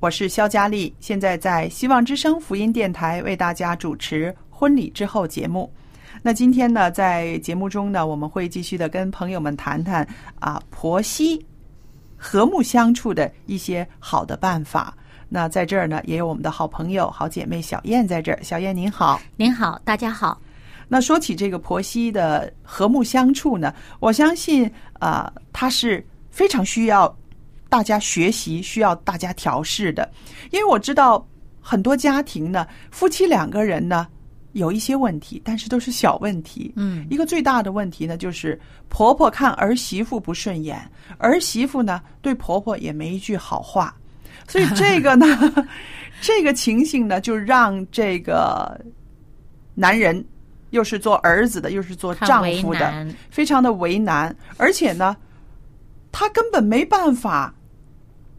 我是肖佳丽，现在在希望之声福音电台为大家主持婚礼之后节目。那今天呢，在节目中呢，我们会继续的跟朋友们谈谈啊婆媳和睦相处的一些好的办法。那在这儿呢，也有我们的好朋友、好姐妹小燕在这儿。小燕您好。您好，大家好。那说起这个婆媳的和睦相处呢，我相信啊、呃，它是非常需要大家学习、需要大家调试的。因为我知道很多家庭呢，夫妻两个人呢有一些问题，但是都是小问题。嗯一个最大的问题呢，就是婆婆看儿媳妇不顺眼，儿媳妇呢对婆婆也没一句好话，所以这个呢，这个情形呢，就让这个男人又是做儿子的，又是做丈夫的，非常的为难，而且呢，他根本没办法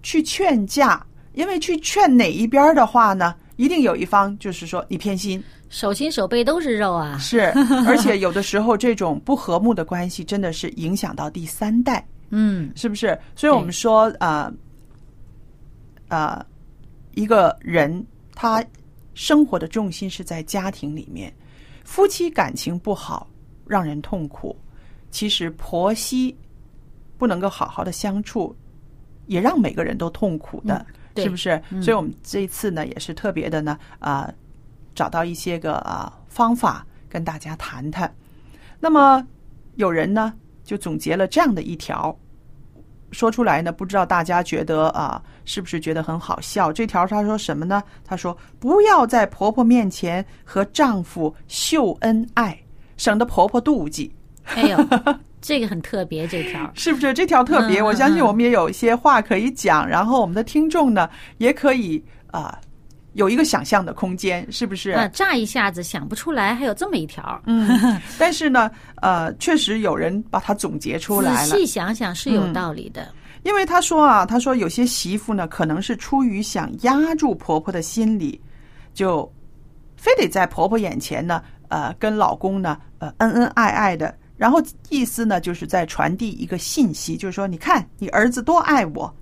去劝架，因为去劝哪一边的话呢，一定有一方就是说你偏心，手心手背都是肉啊！是，而且有的时候这种不和睦的关系真的是影响到第三代，嗯，是不是？所以我们说，呃，呃，一个人他生活的重心是在家庭里面，夫妻感情不好，让人痛苦。其实婆媳不能够好好的相处，也让每个人都痛苦的，对是不是？所以我们这一次呢，也是特别的呢，啊、找到一些个啊、方法跟大家谈谈。那么有人呢就总结了这样的一条，说出来呢，不知道大家觉得啊、是不是觉得很好笑？这条他说什么呢？他说不要在婆婆面前和丈夫秀恩爱，省得婆婆妒忌。哎呦，这个很特别，这条 是不是这条特别？我相信我们也有一些话可以讲，然后我们的听众呢也可以啊、有一个想象的空间，是不是？啊，乍一下子想不出来，还有这么一条。嗯，但是呢，呃，确实有人把它总结出来了。仔细想想是有嗯道理的。因为他说啊，他说有些媳妇呢，可能是出于想压住婆婆的心理，就非得在婆婆眼前呢，呃，跟老公呢，呃，恩恩爱爱的。然后意思呢，就是在传递一个信息，就是说，你看你儿子多爱我，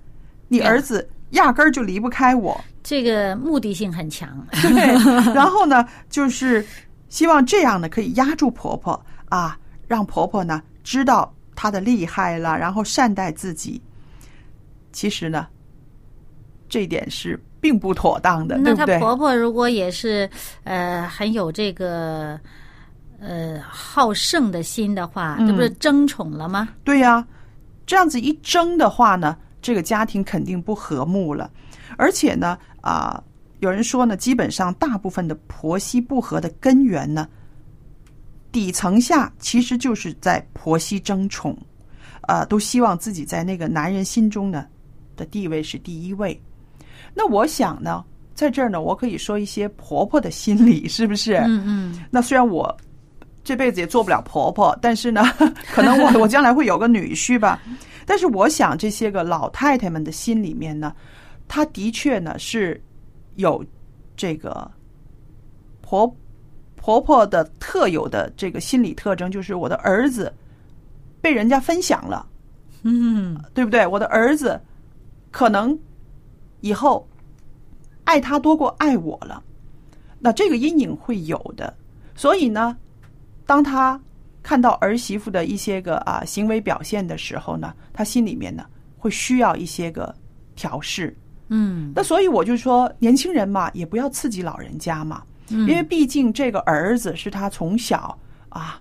你儿子压根儿就离不开我。这个目的性很强。对，然后呢，就是希望这样呢，可以压住婆婆啊，让婆婆呢知道她的厉害了，然后善待自己。其实呢，这一点是并不妥当的，那她？婆婆如果也是呃很有这个呃好胜的心的话，嗯这不是争宠了吗？对呀、这样子一争的话呢，这个家庭肯定不和睦了。而且呢，啊、有人说呢，基本上大部分的婆媳不和的根源呢，底层下其实就是在婆媳争宠，啊，都希望自己在那个男人心中呢的地位是第一位。那我想呢，在这儿呢，我可以说一些婆婆的心理，是不是？嗯嗯，那虽然我这辈子也做不了婆婆，但是呢，可能我 我将来会有个女婿吧。但是我想这些个老太太们的心里面呢，她的确呢是有这个婆婆婆的特有的这个心理特征，就是我的儿子被人家分享了，嗯，对不对？我的儿子可能以后爱他多过爱我了，那这个阴影会有的。所以呢，当他看到儿媳妇的一些个啊行为表现的时候呢，他心里面呢会需要一些个调试。嗯，那所以我就说，年轻人嘛，也不要刺激老人家嘛，因为毕竟这个儿子是他从小啊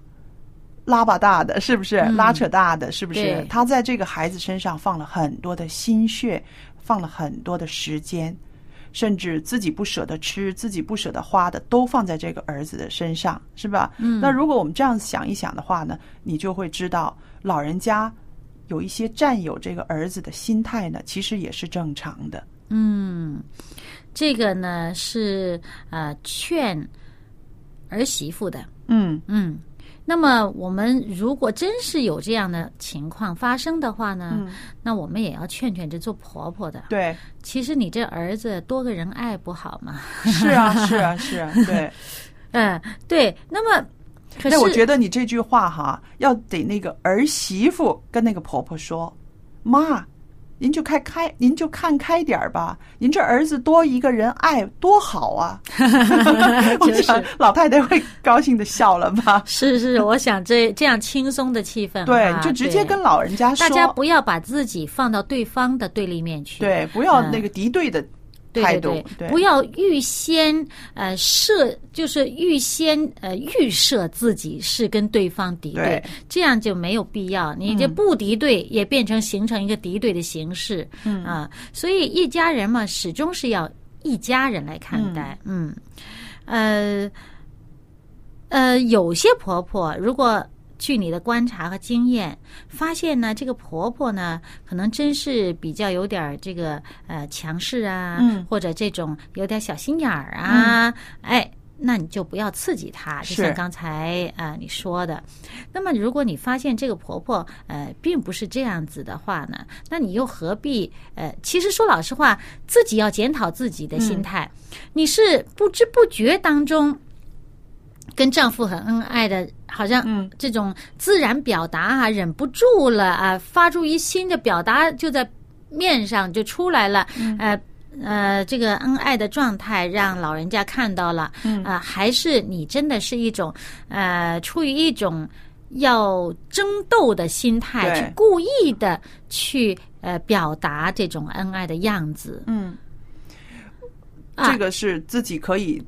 拉巴大的，是不是？拉扯大的，是不是对？他在这个孩子身上放了很多的心血，放了很多的时间，甚至自己不舍得吃、自己不舍得花的，都放在这个儿子的身上，是吧？嗯。那如果我们这样想一想的话呢，你就会知道，老人家有一些占有这个儿子的心态呢，其实也是正常的。嗯，这个呢是呃劝儿媳妇的，嗯嗯。那么我们如果真是有这样的情况发生的话呢，嗯那我们也要劝劝这做婆婆的。对。其实你这儿子多个人爱不好吗？是啊，是啊，是啊，对。嗯，对。那么，可是那我觉得你这句话哈，要得那个儿媳妇跟那个婆婆说：“妈，您就开开，您就看开点儿吧，您这儿子多一个人爱多好啊！” 我想老太太会高兴的笑了吧？是是，我想这这样轻松的气氛，对，就直接跟老人家说，大家不要把自己放到对方的对立面去，对，不要嗯。那个敌对的对态度对，对。不要预先呃设，就是预先呃预设自己是跟对方敌对，对。这样就没有必要。你就不敌对，也变成形成一个敌对的形式，嗯。啊，所以一家人嘛，始终是要一家人来看待，嗯，呃呃，有些婆婆如果。据你的观察和经验，发现呢，这个婆婆呢，可能真是比较有点儿这个呃强势啊，嗯或者这种有点小心眼儿啊，哎，那你就不要刺激她，就像刚才啊、呃你说的。那么，如果你发现这个婆婆呃并不是这样子的话呢，那你又何必呃？其实说老实话，自己要检讨自己的心态，你是不知不觉当中。跟丈夫很恩爱的，好像嗯。这种自然表达啊，忍不住了啊，发出一新的表达就在面上就出来了，呃呃，这个恩爱的状态让老人家看到了，啊、还是你真的是一种呃，出于一种要争斗的心态，去故意的去呃表达这种恩爱的样子，嗯，啊。这个是自己可以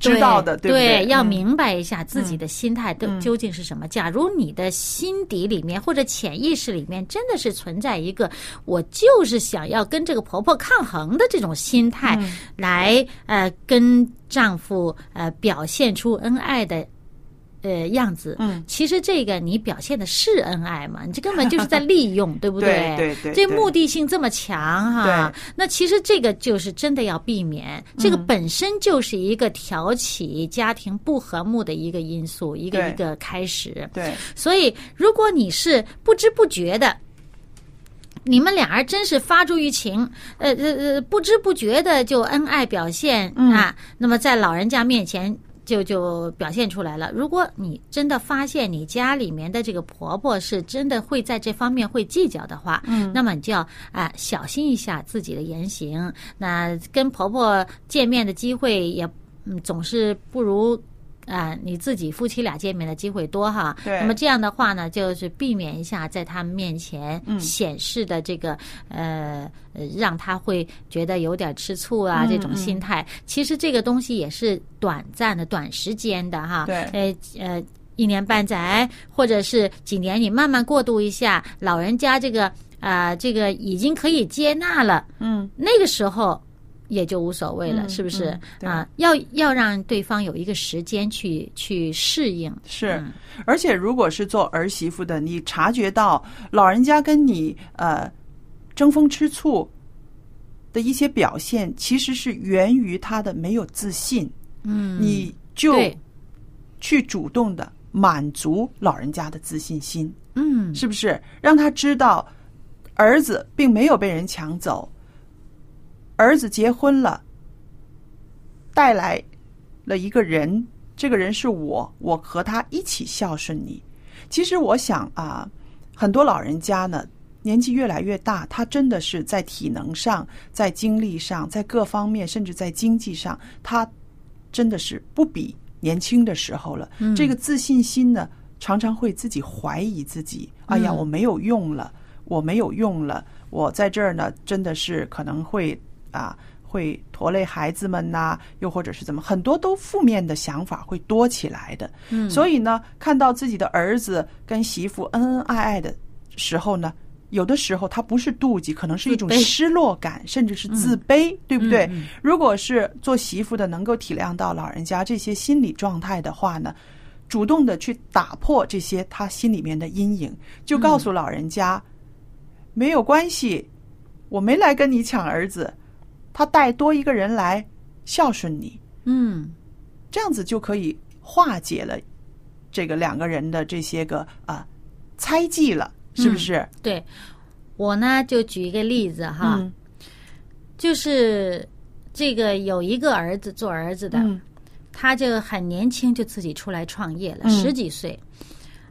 知道的，对不对？要嗯明白一下自己的心态都究竟是什么。假如你的心底里面或者潜意识里面真的是存在一个我就是想要跟这个婆婆抗衡的这种心态，嗯来呃跟丈夫呃表现出恩爱的。呃，样子，嗯，其实这个你表现的是恩爱嘛？你这根本就是在 利用，对不对对对对这目的性这么强哈，对那其实这个就是真的要避免，这个本身就是一个挑起家庭不和睦的一个因素，一个一个开始。对，所以，如果你是不知不觉的。你们俩人真是发出于情，呃呃呃，不知不觉的就恩爱表现、嗯啊，那么在老人家面前就就表现出来了。如果你真的发现你家里面的这个婆婆是真的会在这方面会计较的话，嗯，那么你就要啊、小心一下自己的言行。那跟婆婆见面的机会也嗯总是不如。啊、你自己夫妻俩见面的机会多哈，对那么这样的话呢，就是避免一下在他们面前嗯显示的这个、呃呃，让他会觉得有点吃醋啊、嗯这种心态。其实这个东西也是短暂的、短时间的哈。对呃呃，一年半载或者是几年，你慢慢过渡一下，老人家这个啊、呃这个已经可以接纳了，嗯，那个时候。也就无所谓了，嗯是不是？嗯啊？要要让对方有一个时间去去适应，是嗯，而且如果是做儿媳妇的，你察觉到老人家跟你呃争风吃醋的一些表现，其实是源于他的没有自信，嗯，你就去主动的满足老人家的自信心，嗯。是不是？让他知道儿子并没有被人抢走，儿子结婚了，带来了一个人，这个人是我，我和他一起孝顺你。其实我想啊，很多老人家呢，年纪越来越大，他真的是在体能上、在精力上、在各方面，甚至在经济上，他真的是不比年轻的时候了。这个自信心呢，常常会自己怀疑自己。哎呀，我没有用了，我没有用了，我在这儿呢，真的是可能会啊。会拖累孩子们呐，又或者是怎么，很多都负面的想法会多起来的。嗯，所以呢，看到自己的儿子跟媳妇恩恩爱爱的时候呢，有的时候他不是妒忌，可能是一种失落感，甚至是自卑，对不对？如果是做媳妇的能够体谅到老人家这些心理状态的话呢，主动的去打破这些他心里面的阴影，就告诉老人家没有关系，我没来跟你抢儿子。他带多一个人来孝顺你，嗯，这样子就可以化解了这个两个人的这些个啊猜忌了，是不是？对，我呢就举一个例子哈，就是这个有一个儿子做儿子的，他就很年轻就自己出来创业了，十几岁。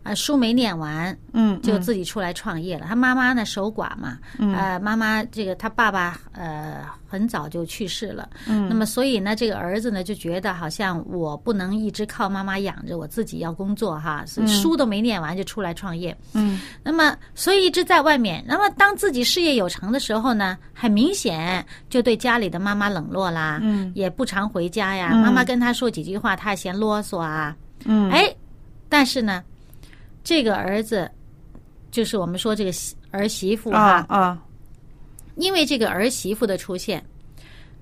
啊，书没念完，嗯，就自己出来创业了。他妈妈呢，守寡嘛，呃，妈妈这个他爸爸呃很早就去世了，嗯，那么所以呢，这个儿子呢就觉得好像我不能一直靠妈妈养着，我自己要工作哈，所以书都没念完就出来创业，嗯，那么所以一直在外面。那么当自己事业有成的时候呢，很明显就对家里的妈妈冷落啦，嗯，也不常回家呀。妈妈跟他说几句话，他嫌啰嗦啊，嗯，哎，但是呢。这个儿子，就是我们说这个儿媳妇啊啊，因为这个儿媳妇的出现，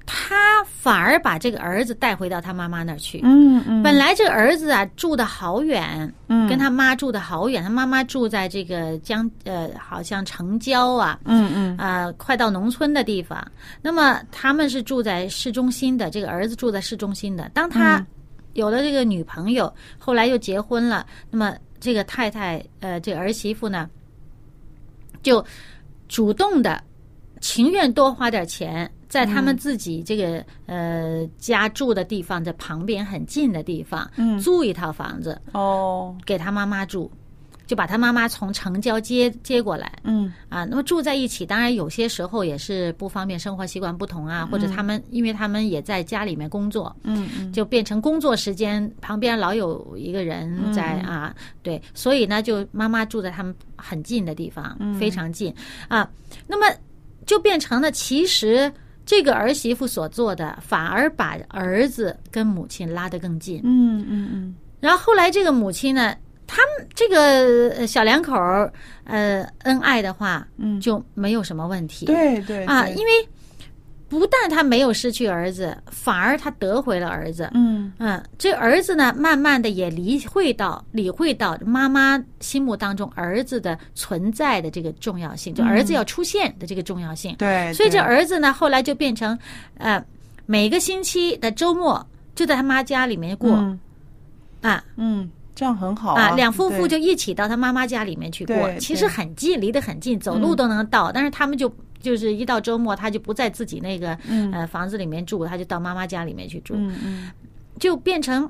他反而把这个儿子带回到他妈妈那儿去。嗯嗯，本来这个儿子啊住的好远，嗯，跟他妈住的好远，他妈妈住在这个江呃，好像城郊啊，嗯嗯啊，快到农村的地方。那么他们是住在市中心的，这个儿子住在市中心的。当他有了这个女朋友，后来又结婚了，那么。这个太太，呃，这儿媳妇呢，就主动的，情愿多花点钱，在他们自己这个呃家住的地方的旁边很近的地方，嗯。租一套房子哦，给他妈妈住。就把他妈妈从城郊接接过来，嗯。啊，那么住在一起，当然有些时候也是不方便，生活习惯不同啊，或者他们因为他们也在家里面工作，嗯嗯，就变成工作时间旁边老有一个人在啊，对，所以呢，就妈妈住在他们很近的地方，非常近。啊，那么就变成了其实这个儿媳妇所做的，反而把儿子跟母亲拉得更近，嗯嗯嗯，然后后来这个母亲呢。他们这个小两口儿，呃，恩爱的话，嗯，就没有什么问题。对对啊，因为不但他没有失去儿子，反而他得回了儿子。嗯嗯，这儿子呢，慢慢的也理会到理会到妈妈心目当中儿子的存在的这个重要性，就儿子要出现的这个重要性。对，所以这儿子呢，后来就变成呃，每个星期的周末就在他妈家里面过啊，嗯。这样很好啊，两夫妇就一起到他妈妈家里面去过，其实很近，离得很近，走路都能到。但是他们就就是一到周末，他就不在自己那个呃房子里面住，他就到妈妈家里面去住，嗯嗯，就变成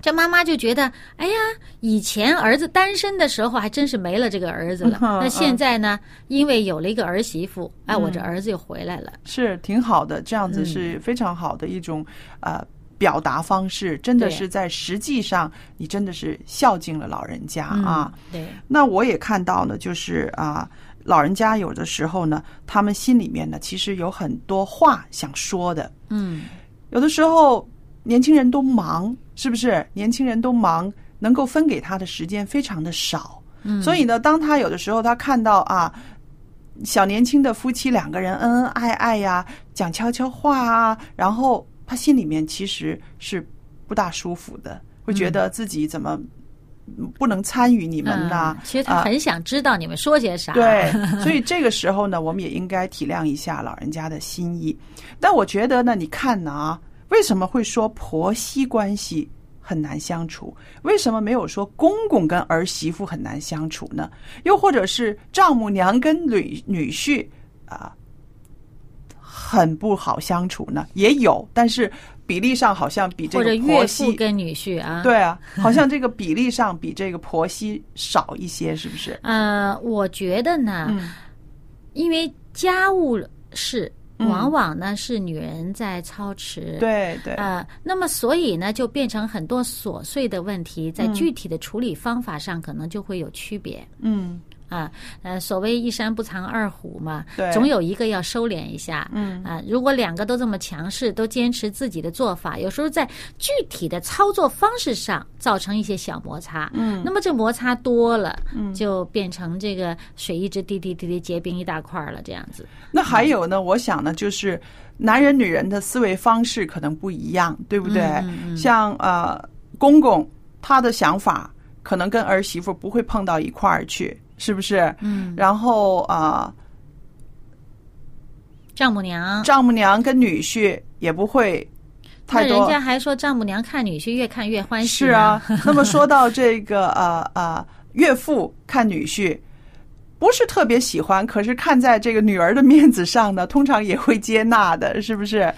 这妈妈就觉得，哎呀，以前儿子单身的时候还真是没了这个儿子了，那现在呢，因为有了一个儿媳妇，哎，我这儿子又回来了，是挺好的，这样子是非常好的一种呃。表达方式真的是在实际上，你真的是孝敬了老人家啊。对，那我也看到呢，就是啊，老人家有的时候呢，他们心里面呢，其实有很多话想说的。嗯，有的时候年轻人都忙，是不是？年轻人都忙，能够分给他的时间非常的少。嗯，所以呢，当他有的时候他看到啊，小年轻的夫妻两个人恩恩爱爱呀，讲悄悄话啊，然后。他心里面其实是不大舒服的，会觉得自己怎么不能参与你们呢？其实他很想知道你们说些啥。对，所以这个时候呢，我们也应该体谅一下老人家的心意。但我觉得呢，你看呢啊，为什么会说婆媳关系很难相处？为什么没有说公公跟儿媳妇很难相处呢？又或者是丈母娘跟女女婿啊、很不好相处呢？也有，但是比例上好像比这个婆媳跟女婿啊，对啊，好像这个比例上比这个婆媳少一些，是不是？呃，我觉得呢，嗯因为家务事嗯往往呢是女人在操持，。对对，呃，那么所以呢，就变成很多琐碎的问题，在嗯具体的处理方法上可能就会有区别嗯啊。呃，所谓一山不藏二虎嘛，对总有一个要收敛一下。嗯啊，如果两个都这么强势，都坚持自己的做法，有时候在具体的操作方式上造成一些小摩擦。嗯那么这摩擦多了，嗯就变成这个水一直滴滴滴滴结冰一大块了，这样子。那还有呢，我想呢，就是男人女人的思维方式可能不一样，对不对？嗯像呃，公公他的想法可能跟儿媳妇不会碰到一块儿去，是不是？嗯，然后啊、丈母娘，丈母娘跟女婿也不会那人太多。家还说丈母娘看女婿越看越欢喜。是啊，，那么说到这个呃呃，岳父看女婿。不是特别喜欢，可是看在这个女儿的面子上呢，通常也会接纳的，是不是？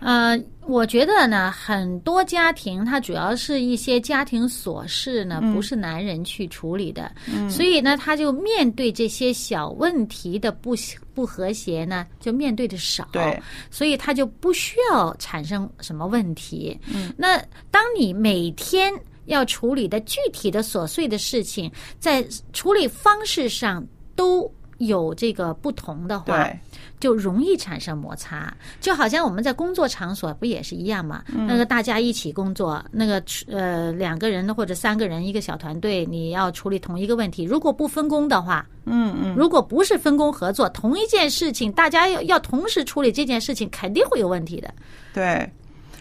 呃，我觉得呢，很多家庭它主要是一些家庭琐事呢，嗯不是男人去处理的，所以呢，他就面对这些小问题的不不和谐呢，就面对的少，对，所以他就不需要产生什么问题。嗯，那当你每天要处理的具体的琐碎的事情，在处理方式上都有这个不同的话，对，就容易产生摩擦，就好像我们在工作场所不也是一样嘛？那个大家一起工作，那个呃两个人或者三个人一个小团队，你要处理同一个问题，如果不分工的话，嗯嗯，如果不是分工合作，同一件事情，大家要要同时处理这件事情，肯定会有问题的。对，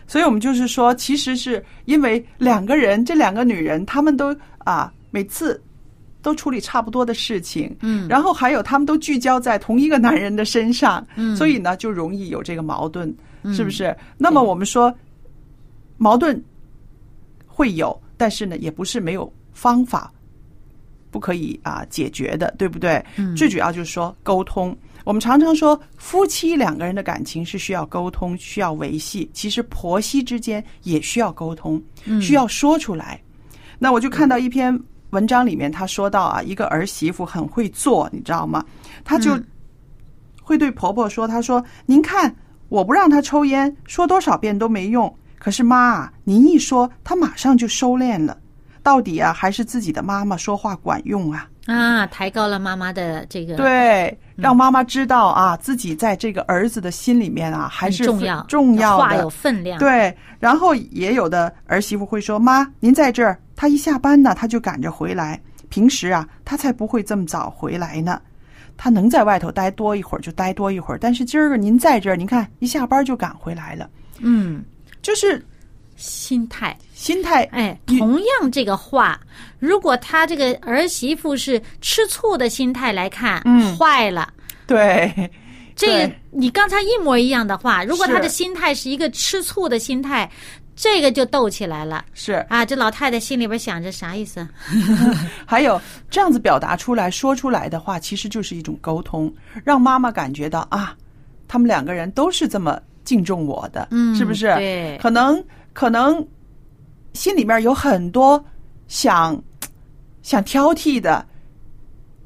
所以我们就是说，其实是因为两个人，这两个女人，她们都啊，每次都处理差不多的事情，嗯，然后还有他们都聚焦在同一个男人的身上，嗯所以呢，就容易有这个矛盾，是不是？那么我们说，矛盾会有，但是呢，也不是没有方法。不可以啊解决的，对不对？嗯最主要就是说沟通。我们常常说夫妻两个人的感情是需要沟通、需要维系，其实婆媳之间也需要沟通，需要说出来。那我就看到一篇文章里面，他说到啊，一个儿媳妇很会做，你知道吗？她就会对婆婆说：“她说您看，我不让她抽烟，说多少遍都没用。可是妈啊，您一说，她马上就收敛了。到底啊，还是自己的妈妈说话管用啊。”啊，抬高了妈妈的这个，对，让妈妈知道啊，自己在这个儿子的心里面啊，还是重要，重要话有。分量。，对，然后也有的儿媳妇会说：“妈，您在这儿。”她一下班呢，她就赶着回来。平时啊，她才不会这么早回来呢。她能在外头待多一会儿就待多一会儿，但是今儿个您在这儿，您看一下班就赶回来了，嗯，就是心态。心态哎，同样这个话，如果他这个儿媳妇是吃醋的心态来看，嗯坏了。对这个你刚才一模一样的话，如果他的心态是一个吃醋的心态，这个就斗起来了是。啊！这老太太心里边想着啥意思？还有这样子表达出来、说出来的话，其实就是一种沟通，让妈妈感觉到啊，他们两个人都是这么敬重我的，嗯是不是？对可能可能心里面有很多想 想挑剔的、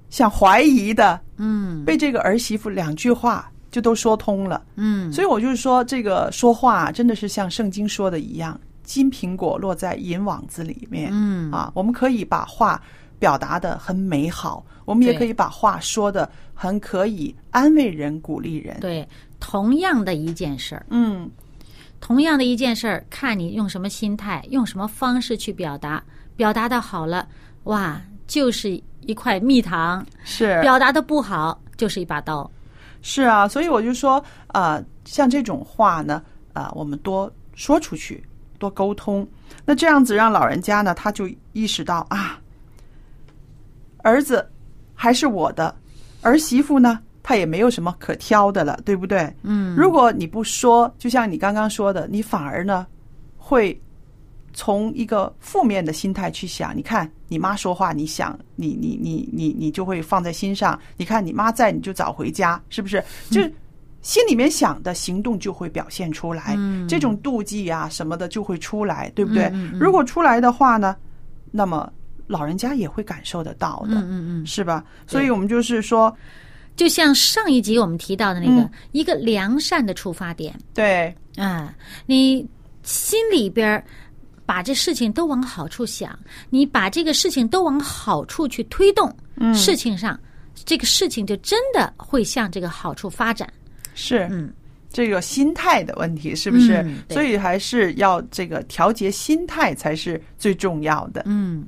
想怀疑的，嗯被这个儿媳妇两句话就都说通了。嗯，所以我就是说，这个说话啊真的是像圣经说的一样，金苹果落在银网子里面。嗯啊，我们可以把话表达的很美好，我们也可以把话说的很可以安慰人、鼓励人。，对，同样的一件事儿，嗯，同样的一件事儿，看你用什么心态，用什么方式去表达，表达的好了，哇，就是一块蜜糖；是。表达的不好，就是一把刀。是啊，所以我就说，呃，像这种话呢，啊，我们多说出去，多沟通，那这样子让老人家呢，他就意识到啊，儿子还是我的，儿媳妇呢，他也没有什么可挑的了，对不对？嗯，如果你不说，就像你刚刚说的，你反而呢会从一个负面的心态去想，你看你妈说话，你想你你你你你就会放在心上。你看你妈在，你就早回家，是不是？就心里面想的行动就会表现出来，这种妒忌啊什么的就会出来，对不对？如果出来的话呢，那么老人家也会感受得到的，嗯嗯嗯，是吧？所以我们就是说，就像上一集我们提到的那个、一个良善的出发点对，啊，你心里边儿把这事情都往好处想，你把这个事情都往好处去推动，嗯事情上这个事情就真的会向这个好处发展。是，嗯，这个心态的问题，是不是？嗯所以还是要这个调节心态才是最重要的。嗯。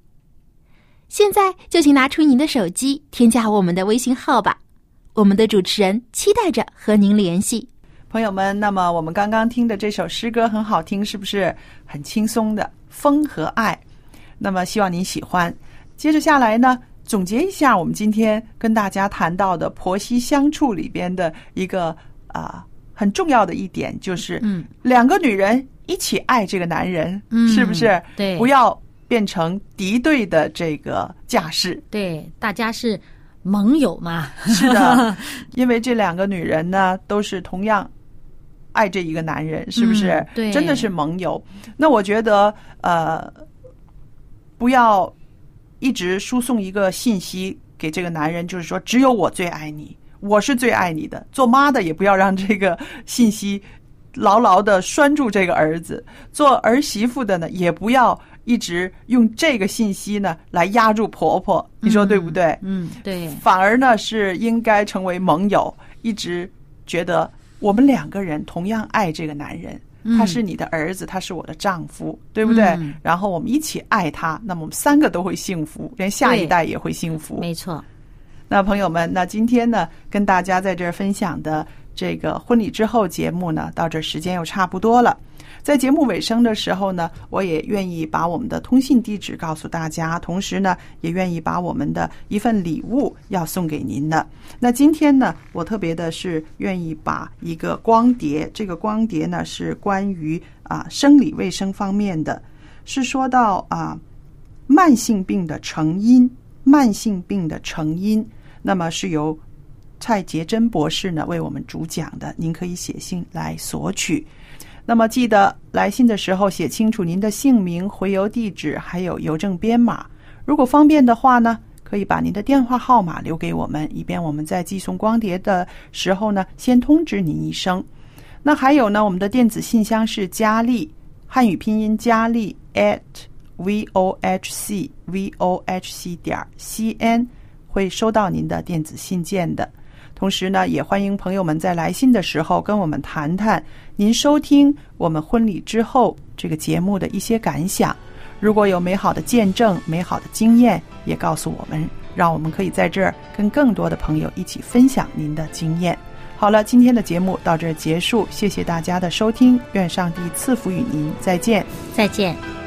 现在就请拿出您的手机，添加我们的微信号吧。我们的主持人期待着和您联系。朋友们，那么我们刚刚听的这首诗歌很好听，是不是很轻松的《风和爱》？那么希望您喜欢。接着下来呢，总结一下我们今天跟大家谈到的婆媳相处里边的一个啊、很重要的一点，就是嗯，两个女人一起爱这个男人，嗯是不是？对不要变成敌对的这个架势。对，大家是盟友嘛。是的，因为这两个女人呢，都是同样爱这一个男人，是不是？嗯对真的是盟友。那我觉得，呃，不要一直输送一个信息给这个男人，就是说只有我最爱你，我是最爱你的。做妈的也不要让这个信息牢牢的拴住这个儿子，做儿媳妇的呢，也不要一直用这个信息呢来压住婆婆。你说对不对？嗯，对，反而呢是应该成为盟友，一直觉得我们两个人同样爱这个男人，嗯他是你的儿子，他是我的丈夫，对不对？嗯然后我们一起爱他，那么我们三个都会幸福，连下一代也会幸福。没错。那朋友们，那今天呢，跟大家在这儿分享的这个婚礼之后节目呢，到这时间又差不多了。在节目尾声的时候呢，我也愿意把我们的通信地址告诉大家，同时呢，也愿意把我们的一份礼物要送给您的。那今天呢，我特别的是愿意把一个光碟，这个光碟呢是关于啊生理卫生方面的，是说到啊慢性病的成因，慢性病的成因，那么是由蔡杰珍博士呢为我们主讲的，您可以写信来索取。那么记得来信的时候写清楚您的姓名、回邮地址，还有邮政编码。如果方便的话呢，可以把您的电话号码留给我们，以便我们在寄送光碟的时候呢，先通知您一声。那还有呢，我们的电子信箱是佳丽，汉语拼音佳丽 at v o h c v o h c 点 c n，会收到您的电子信件的。同时呢，也欢迎朋友们在来信的时候跟我们谈谈您收听我们婚礼之后这个节目的一些感想。如果有美好的见证、美好的经验，也告诉我们，让我们可以在这儿跟更多的朋友一起分享您的经验。好了，今天的节目到这儿结束，谢谢大家的收听，愿上帝赐福与您，再见。再见。